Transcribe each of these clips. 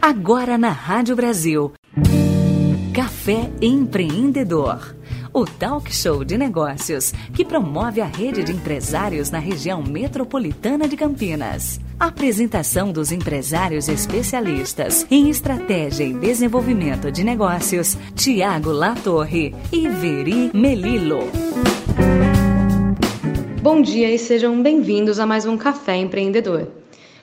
Agora na Rádio Brasil. Café Empreendedor. O talk show de negócios que promove a rede de empresários na região metropolitana de Campinas. Apresentação dos empresários especialistas em estratégia e desenvolvimento de negócios, Tiago Latorre e Veri Melilo. Bom dia e sejam bem-vindos a mais um Café Empreendedor.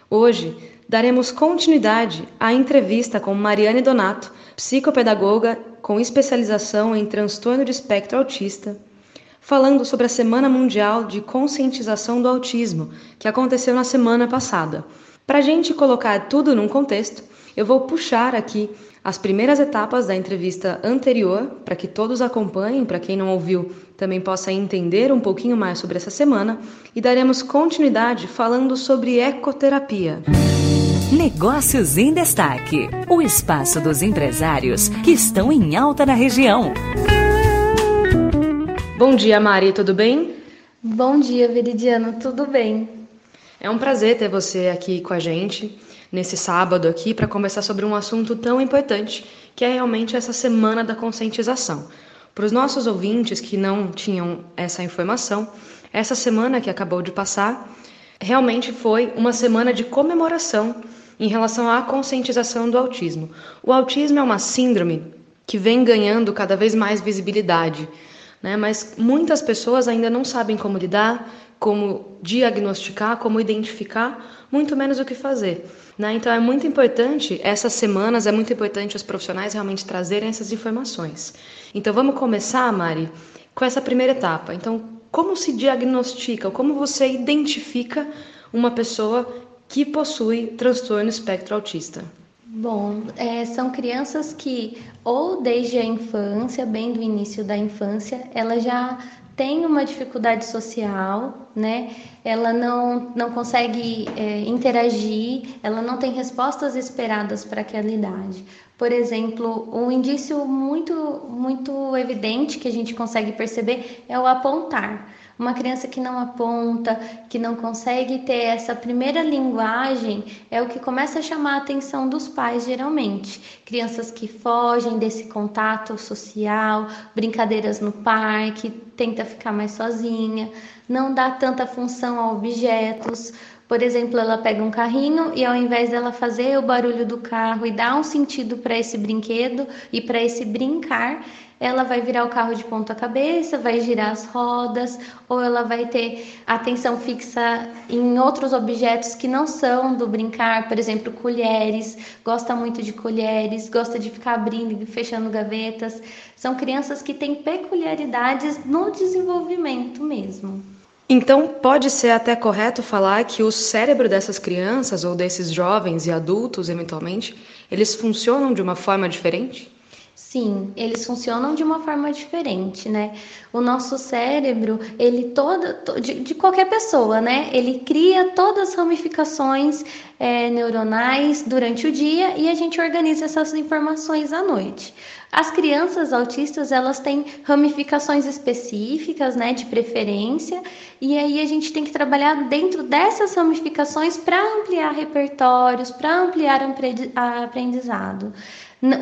Hoje daremos continuidade à entrevista com Mariane Donato, psicopedagoga com especialização em transtorno de espectro autista, falando sobre a Semana Mundial de Conscientização do Autismo, que aconteceu na semana passada. Para a gente colocar tudo num contexto, eu vou puxar aqui as primeiras etapas da entrevista anterior, para que todos acompanhem, para quem não ouviu também possa entender um pouquinho mais sobre essa semana, e daremos continuidade falando sobre ecoterapia. Negócios em Destaque o espaço dos empresários que estão em alta na região. Bom dia, Mari, tudo bem? Bom dia, Veridiano, tudo bem? É um prazer ter você aqui com a gente nesse sábado aqui para conversar sobre um assunto tão importante que é realmente essa semana da conscientização. Para os nossos ouvintes que não tinham essa informação, essa semana que acabou de passar realmente foi uma semana de comemoração em relação à conscientização do autismo. O autismo é uma síndrome que vem ganhando cada vez mais visibilidade, né? mas muitas pessoas ainda não sabem como lidar, como diagnosticar, como identificar, muito menos o que fazer. Né? Então é muito importante, essas semanas, é muito importante os profissionais realmente trazerem essas informações. Então vamos começar, Mari, com essa primeira etapa. Então, como se diagnostica, como você identifica uma pessoa que possui transtorno espectro autista? Bom, é, são crianças que, ou desde a infância, bem do início da infância, ela já tem uma dificuldade social, né? Ela não, não consegue é, interagir, ela não tem respostas esperadas para aquela idade. Por exemplo, um indício muito, muito evidente que a gente consegue perceber é o apontar. Uma criança que não aponta, que não consegue ter essa primeira linguagem, é o que começa a chamar a atenção dos pais, geralmente. Crianças que fogem desse contato social, brincadeiras no parque, tenta ficar mais sozinha, não dá tanta função a objetos. Por exemplo, ela pega um carrinho e ao invés dela fazer o barulho do carro e dar um sentido para esse brinquedo e para esse brincar, ela vai virar o carro de ponta cabeça, vai girar as rodas, ou ela vai ter atenção fixa em outros objetos que não são do brincar, por exemplo, colheres, gosta muito de colheres, gosta de ficar abrindo e fechando gavetas. São crianças que têm peculiaridades no desenvolvimento mesmo. Então, pode ser até correto falar que o cérebro dessas crianças ou desses jovens e adultos, eventualmente, eles funcionam de uma forma diferente? Sim, eles funcionam de uma forma diferente, né? O nosso cérebro, ele toda, de, de qualquer pessoa, né? Ele cria todas as ramificações é, neuronais durante o dia e a gente organiza essas informações à noite. As crianças autistas, elas têm ramificações específicas, né, de preferência, e aí a gente tem que trabalhar dentro dessas ramificações para ampliar repertórios, para ampliar aprendizado.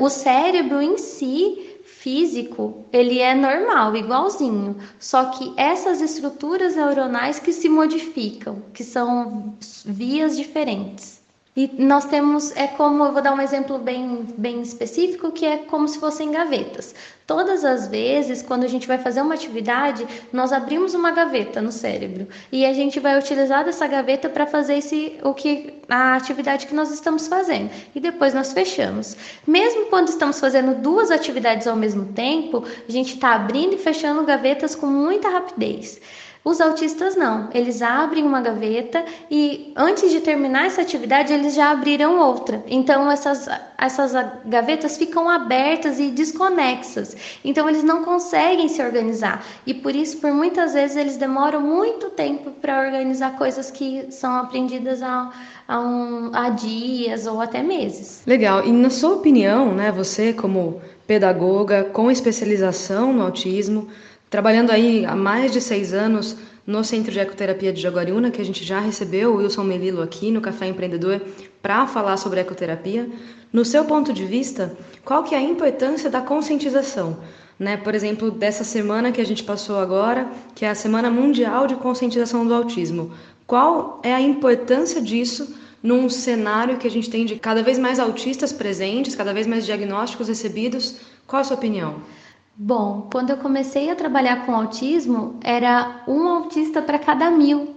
O cérebro em si, físico, ele é normal, igualzinho. Só que essas estruturas neuronais que se modificam, que são vias diferentes. E nós temos, é como, eu vou dar um exemplo bem, bem específico, que é como se fossem gavetas. Todas as vezes, quando a gente vai fazer uma atividade, nós abrimos uma gaveta no cérebro e a gente vai utilizar dessa gaveta para fazer esse, o que, a atividade que nós estamos fazendo. E depois nós fechamos. Mesmo quando estamos fazendo duas atividades ao mesmo tempo, a gente está abrindo e fechando gavetas com muita rapidez. Os autistas não, eles abrem uma gaveta e antes de terminar essa atividade eles já abriram outra. Então essas, essas gavetas ficam abertas e desconexas. Então eles não conseguem se organizar e por isso por muitas vezes eles demoram muito tempo para organizar coisas que são aprendidas a, a, um, a dias ou até meses. Legal. E na sua opinião, né, você como pedagoga com especialização no autismo trabalhando aí há mais de seis anos no Centro de Ecoterapia de Jaguariúna, que a gente já recebeu o Wilson Melilo aqui no Café Empreendedor para falar sobre ecoterapia. No seu ponto de vista, qual que é a importância da conscientização? Né? Por exemplo, dessa semana que a gente passou agora, que é a Semana Mundial de Conscientização do Autismo. Qual é a importância disso num cenário que a gente tem de cada vez mais autistas presentes, cada vez mais diagnósticos recebidos? Qual a sua opinião? Bom, quando eu comecei a trabalhar com autismo, era um autista para cada mil.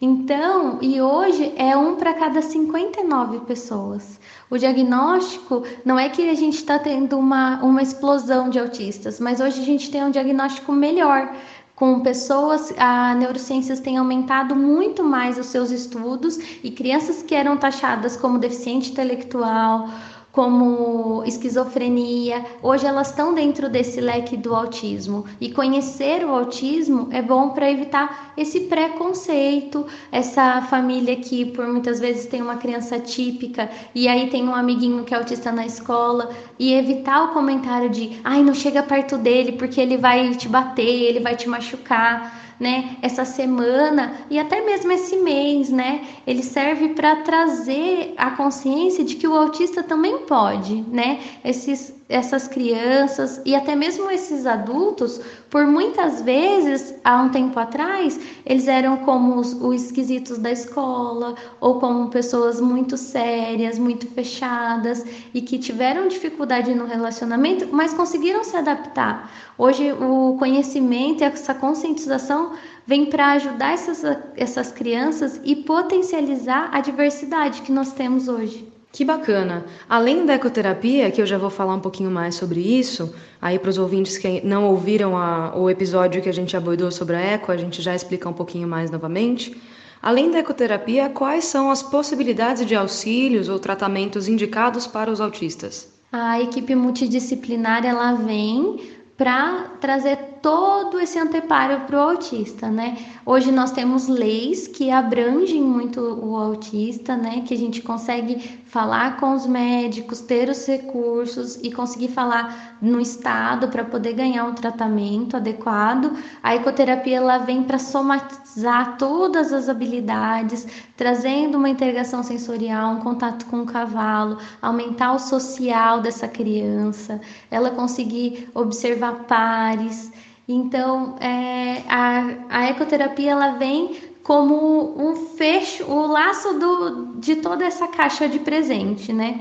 Então, e hoje é um para cada 59 pessoas. O diagnóstico não é que a gente está tendo uma, uma explosão de autistas, mas hoje a gente tem um diagnóstico melhor. Com pessoas, a neurociências tem aumentado muito mais os seus estudos e crianças que eram taxadas como deficiente intelectual como esquizofrenia, hoje elas estão dentro desse leque do autismo. E conhecer o autismo é bom para evitar esse preconceito, essa família que por muitas vezes tem uma criança típica e aí tem um amiguinho que é autista na escola e evitar o comentário de, ai, não chega perto dele porque ele vai te bater, ele vai te machucar né? Essa semana e até mesmo esse mês, né? Ele serve para trazer a consciência de que o autista também pode, né? Esses essas crianças e até mesmo esses adultos, por muitas vezes, há um tempo atrás, eles eram como os, os esquisitos da escola ou como pessoas muito sérias, muito fechadas e que tiveram dificuldade no relacionamento, mas conseguiram se adaptar. Hoje, o conhecimento e essa conscientização vem para ajudar essas, essas crianças e potencializar a diversidade que nós temos hoje. Que bacana! Além da ecoterapia, que eu já vou falar um pouquinho mais sobre isso, aí para os ouvintes que não ouviram a, o episódio que a gente abordou sobre a eco, a gente já explica um pouquinho mais novamente. Além da ecoterapia, quais são as possibilidades de auxílios ou tratamentos indicados para os autistas? A equipe multidisciplinar ela vem para trazer todo esse anteparo para o autista, né? Hoje nós temos leis que abrangem muito o autista, né? Que a gente consegue falar com os médicos, ter os recursos e conseguir falar no estado para poder ganhar um tratamento adequado. A ecoterapia ela vem para somatizar todas as habilidades, trazendo uma integração sensorial, um contato com o cavalo, aumentar o social dessa criança, ela conseguir observar pares. Então, é, a, a ecoterapia ela vem como um fecho, o laço do, de toda essa caixa de presente, né?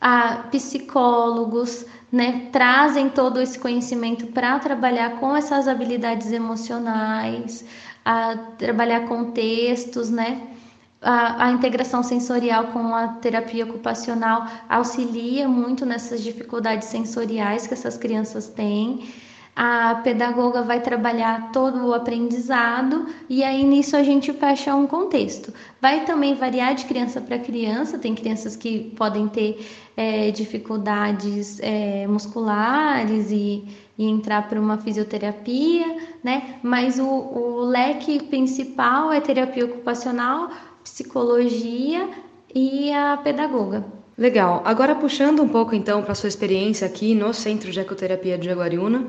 A psicólogos, né, trazem todo esse conhecimento para trabalhar com essas habilidades emocionais, a trabalhar com textos, né? A, a, integração sensorial com a terapia ocupacional auxilia muito nessas dificuldades sensoriais que essas crianças têm a pedagoga vai trabalhar todo o aprendizado e aí nisso a gente fecha um contexto. Vai também variar de criança para criança, tem crianças que podem ter é, dificuldades é, musculares e, e entrar para uma fisioterapia, né? Mas o, o leque principal é terapia ocupacional, psicologia e a pedagoga. Legal. Agora puxando um pouco então para sua experiência aqui no Centro de Ecoterapia de Jaguariúna,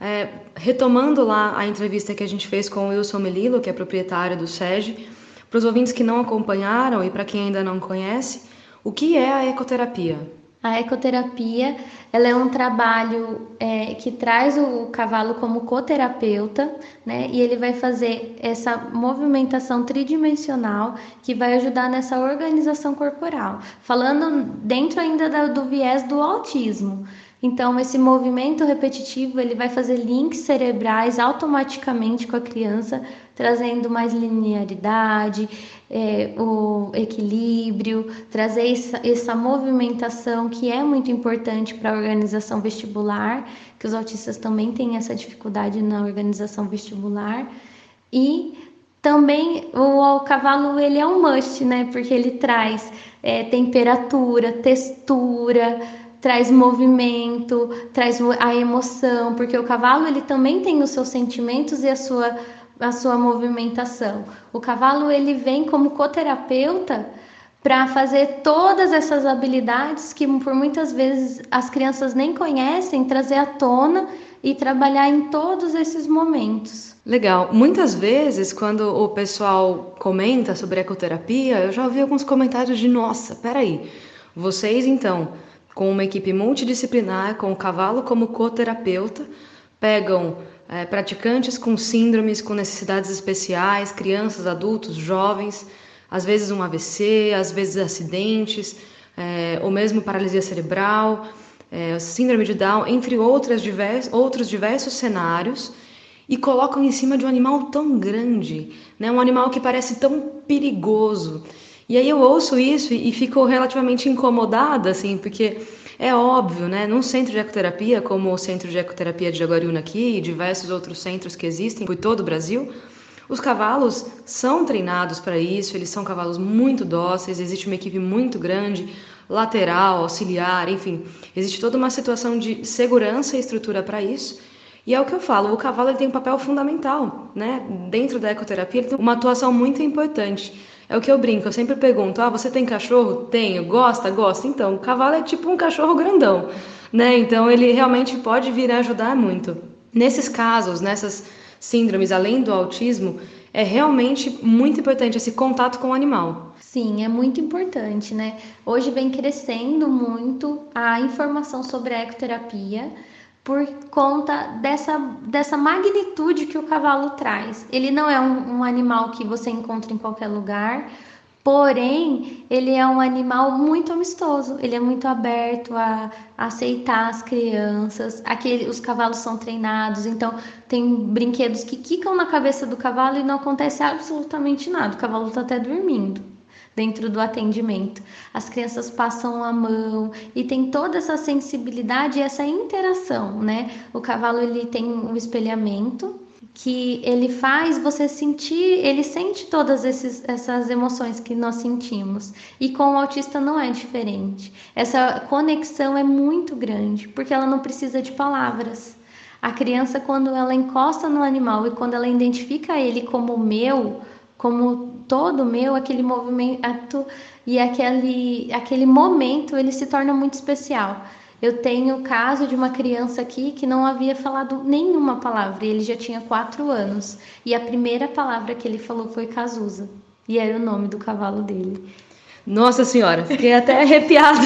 é, retomando lá a entrevista que a gente fez com o Wilson Melilo, que é proprietário do SEG, para os ouvintes que não acompanharam e para quem ainda não conhece, o que é a ecoterapia? A ecoterapia ela é um trabalho é, que traz o cavalo como coterapeuta, né? E ele vai fazer essa movimentação tridimensional que vai ajudar nessa organização corporal. Falando dentro ainda do viés do autismo. Então, esse movimento repetitivo ele vai fazer links cerebrais automaticamente com a criança, trazendo mais linearidade, é, o equilíbrio, trazer essa, essa movimentação que é muito importante para a organização vestibular, que os autistas também têm essa dificuldade na organização vestibular. E também o, o cavalo ele é um must, né? Porque ele traz é, temperatura, textura, traz movimento, traz a emoção, porque o cavalo ele também tem os seus sentimentos e a sua a sua movimentação. O cavalo ele vem como coterapeuta para fazer todas essas habilidades que por muitas vezes as crianças nem conhecem, trazer à tona e trabalhar em todos esses momentos. Legal. Muitas vezes, quando o pessoal comenta sobre ecoterapia, eu já ouvi alguns comentários de: nossa, peraí, vocês então, com uma equipe multidisciplinar, com o cavalo como coterapeuta, pegam é, praticantes com síndromes, com necessidades especiais, crianças, adultos, jovens, às vezes um AVC, às vezes acidentes, é, ou mesmo paralisia cerebral, é, síndrome de Down, entre outras divers, outros diversos cenários, e colocam em cima de um animal tão grande, né? um animal que parece tão perigoso. E aí eu ouço isso e, fico relativamente incomodada, assim, porque é óbvio, né? Num centro de ecoterapia, como o Centro de Ecoterapia de Jaguariúna aqui e diversos outros centros que existem por todo o Brasil, os cavalos são treinados para isso, eles são cavalos muito dóceis, existe uma equipe muito grande, lateral, auxiliar, enfim, existe toda uma situação de segurança e estrutura para isso. E é o que eu falo, o cavalo tem um papel fundamental, né? Dentro da ecoterapia, ele tem uma atuação muito importante. É o que eu brinco, eu sempre pergunto: ah, você tem cachorro? Tenho. Gosta? Gosta. Então, o cavalo é tipo um cachorro grandão, né? Então, ele realmente pode vir a ajudar muito. Nesses casos, nessas síndromes, além do autismo, é realmente muito importante esse contato com o animal. Sim, é muito importante, né? Hoje vem crescendo muito a informação sobre a ecoterapia por conta dessa, dessa magnitude que o cavalo traz. Ele não é um, um, animal que você encontra em qualquer lugar, porém, ele é um animal muito amistoso, ele é muito aberto a, a aceitar as crianças. Aquele, os cavalos são treinados, então tem brinquedos que quicam na cabeça do cavalo e não acontece absolutamente nada, o cavalo está até dormindo dentro do atendimento. As crianças passam a mão e tem toda essa sensibilidade e essa interação, né? O cavalo ele tem um espelhamento que ele faz você sentir, ele sente todas esses, essas emoções que nós sentimos. E com o autista não é diferente. Essa conexão é muito grande, porque ela não precisa de palavras. A criança, quando ela encosta no animal e quando ela identifica ele como meu, como todo meu, aquele movimento e aquele, aquele momento ele se torna muito especial. Eu tenho o caso de uma criança aqui que não havia falado nenhuma palavra, ele já tinha quatro anos, e a primeira palavra que ele falou foi Cazuza, e era o nome do cavalo dele. Nossa Senhora, fiquei até arrepiada.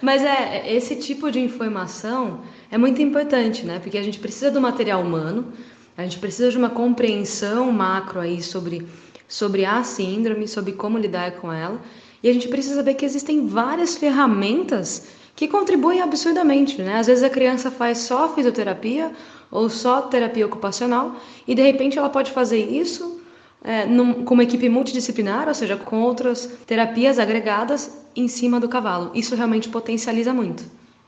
Mas é, esse tipo de informação é muito importante, né? Porque a gente precisa do material humano, a gente precisa de uma compreensão macro aí sobre sobre a síndrome, sobre como lidar com ela. E a gente precisa saber que existem várias ferramentas que contribuem absurdamente, né? Às vezes a criança faz só fisioterapia ou só terapia ocupacional e de repente ela pode fazer isso é, num, com uma equipe multidisciplinar, ou seja, com outras terapias agregadas em cima do cavalo. Isso realmente potencializa muito.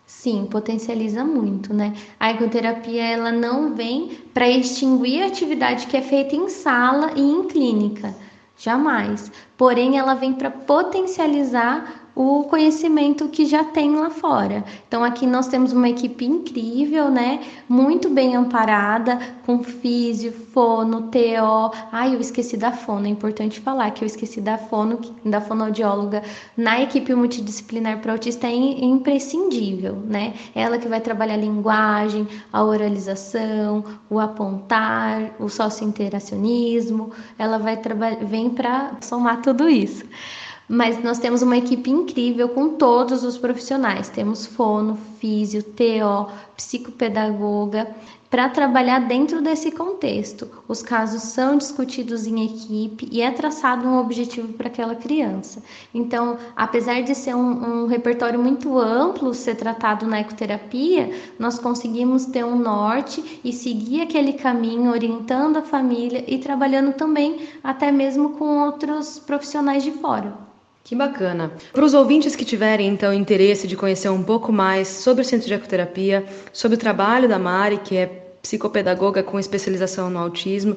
Sim, potencializa muito, né? A ecoterapia ela não vem para extinguir a atividade que é feita em sala e em clínica, jamais. Porém, ela vem para potencializar o conhecimento que já tem lá fora. Então aqui nós temos uma equipe incrível, né? Muito bem amparada, com físio, fono, TO. Ai, eu esqueci da fono, é importante falar que eu esqueci da fono, da fonoaudióloga na equipe multidisciplinar para autista é imprescindível, né? Ela que vai trabalhar a linguagem, a oralização, o apontar, o socio-interacionismo, ela vai trabalhar, vem para somar tudo isso mas nós temos uma equipe incrível com todos os profissionais. Temos fono, físio, TO, psicopedagoga, para trabalhar dentro desse contexto. Os casos são discutidos em equipe e é traçado um objetivo para aquela criança. Então, apesar de ser um, um repertório muito amplo ser tratado na ecoterapia, nós conseguimos ter um norte e seguir aquele caminho, orientando a família e trabalhando também até mesmo com outros profissionais de fora. Que bacana. Para os ouvintes que tiverem, então, interesse de conhecer um pouco mais sobre o Centro de Ecoterapia, sobre o trabalho da Mari, que é psicopedagoga com especialização no autismo,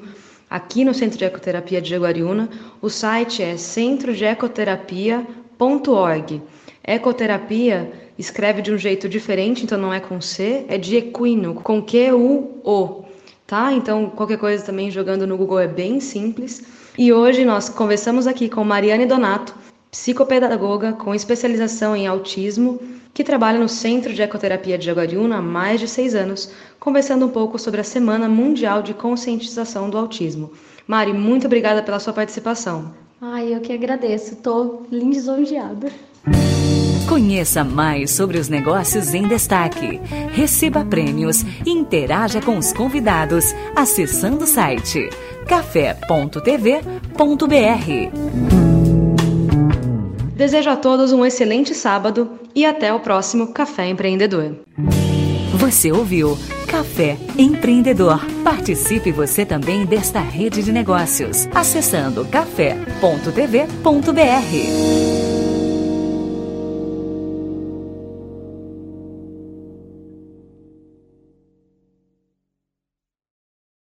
aqui no Centro de Ecoterapia de Jaguariúna, o site é centrodeecoterapia.org. Ecoterapia escreve de um jeito diferente, então não é com C, é de equino, com Q-U-O, tá? Então, qualquer coisa também jogando no Google é bem simples. E hoje nós conversamos aqui com Mariane Donato, psicopedagoga com especialização em autismo, que trabalha no Centro de Ecoterapia de Jaguariúna há mais de seis anos, conversando um pouco sobre a Semana Mundial de Conscientização do Autismo. Mari, muito obrigada pela sua participação. Ai, eu que agradeço, estou lisonjeada. Conheça mais sobre os negócios em destaque. Receba prêmios e interaja com os convidados acessando o site café.tv.br. Desejo a todos um excelente sábado e até o próximo Café Empreendedor. Você ouviu Café Empreendedor. Participe você também desta rede de negócios acessando café.tv.br.